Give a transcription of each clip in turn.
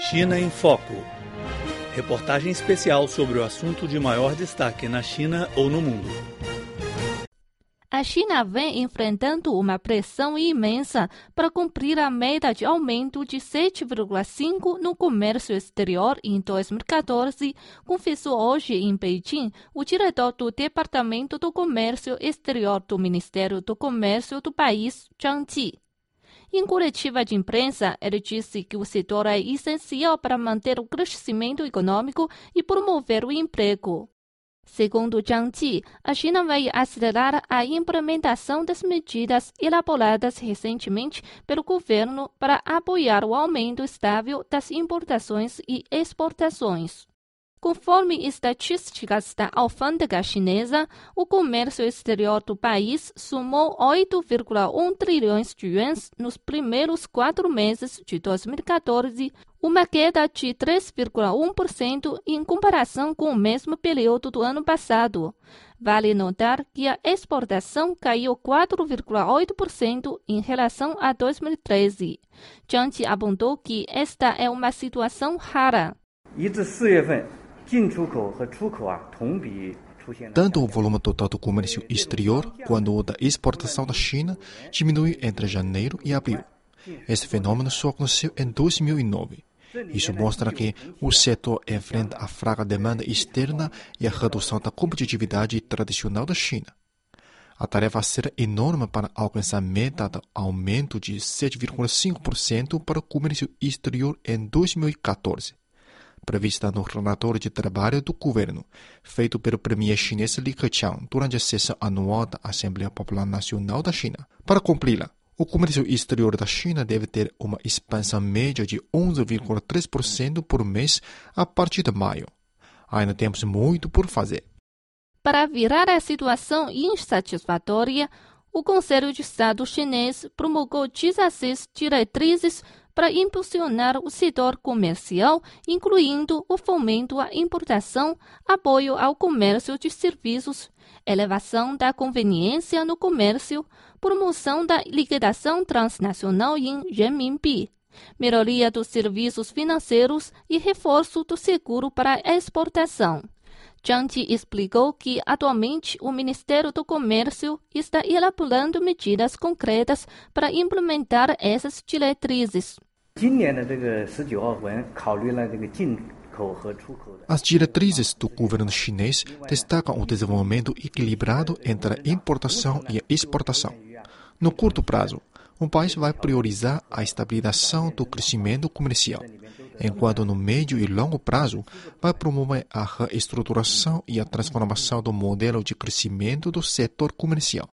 China em Foco. Reportagem especial sobre o assunto de maior destaque na China ou no mundo. A China vem enfrentando uma pressão imensa para cumprir a meta de aumento de 7,5% no comércio exterior em 2014, confessou hoje em Beijing o diretor do Departamento do Comércio Exterior do Ministério do Comércio do país, Zhang Ji. Em coletiva de imprensa, ele disse que o setor é essencial para manter o crescimento econômico e promover o emprego. Segundo Zhang Ji, a China vai acelerar a implementação das medidas elaboradas recentemente pelo governo para apoiar o aumento estável das importações e exportações. Conforme estatísticas da alfândega chinesa, o comércio exterior do país somou 8,1 trilhões de yuans nos primeiros quatro meses de 2014, uma queda de 3,1% em comparação com o mesmo período do ano passado. Vale notar que a exportação caiu 4,8% em relação a 2013. Zhang apontou que esta é uma situação rara. Tanto o volume total do comércio exterior quanto o da exportação da China diminui entre janeiro e abril. Esse fenômeno só aconteceu em 2009. Isso mostra que o setor enfrenta a fraca demanda externa e a redução da competitividade tradicional da China. A tarefa será enorme para alcançar a meta de aumento de 7,5% para o comércio exterior em 2014 prevista no relatório de trabalho do governo, feito pelo premier chinês Li Keqiang durante a sessão anual da Assembleia Popular Nacional da China. Para cumpri-la, o comércio exterior da China deve ter uma expansão média de 11,3% por mês a partir de maio. Ainda temos muito por fazer. Para virar a situação insatisfatória, o Conselho de Estado chinês promulgou 16 diretrizes para impulsionar o setor comercial, incluindo o fomento à importação, apoio ao comércio de serviços, elevação da conveniência no comércio, promoção da liquidação transnacional em renminbi, melhoria dos serviços financeiros e reforço do seguro para exportação. Zhang explicou que atualmente o Ministério do Comércio está elaborando medidas concretas para implementar essas diretrizes. As diretrizes do governo chinês destacam o desenvolvimento equilibrado entre a importação e a exportação. No curto prazo, o país vai priorizar a estabilização do crescimento comercial, enquanto no médio e longo prazo vai promover a reestruturação e a transformação do modelo de crescimento do setor comercial.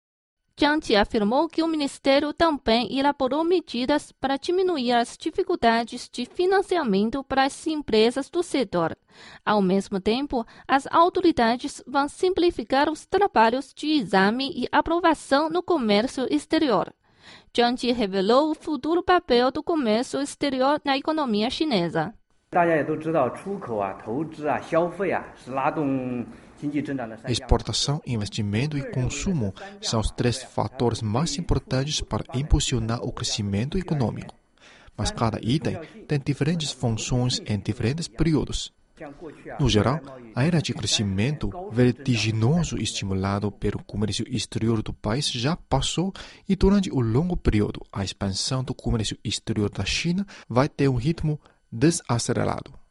Jiang afirmou que o Ministério também elaborou medidas para diminuir as dificuldades de financiamento para as empresas do setor. Ao mesmo tempo, as autoridades vão simplificar os trabalhos de exame e aprovação no comércio exterior. Zhang revelou o futuro papel do comércio exterior na economia chinesa. Exportação, investimento e consumo são os três fatores mais importantes para impulsionar o crescimento econômico. Mas cada item tem diferentes funções em diferentes períodos. No geral, a era de crescimento vertiginoso estimulado pelo comércio exterior do país já passou e durante o longo período a expansão do comércio exterior da China vai ter um ritmo desacelerado.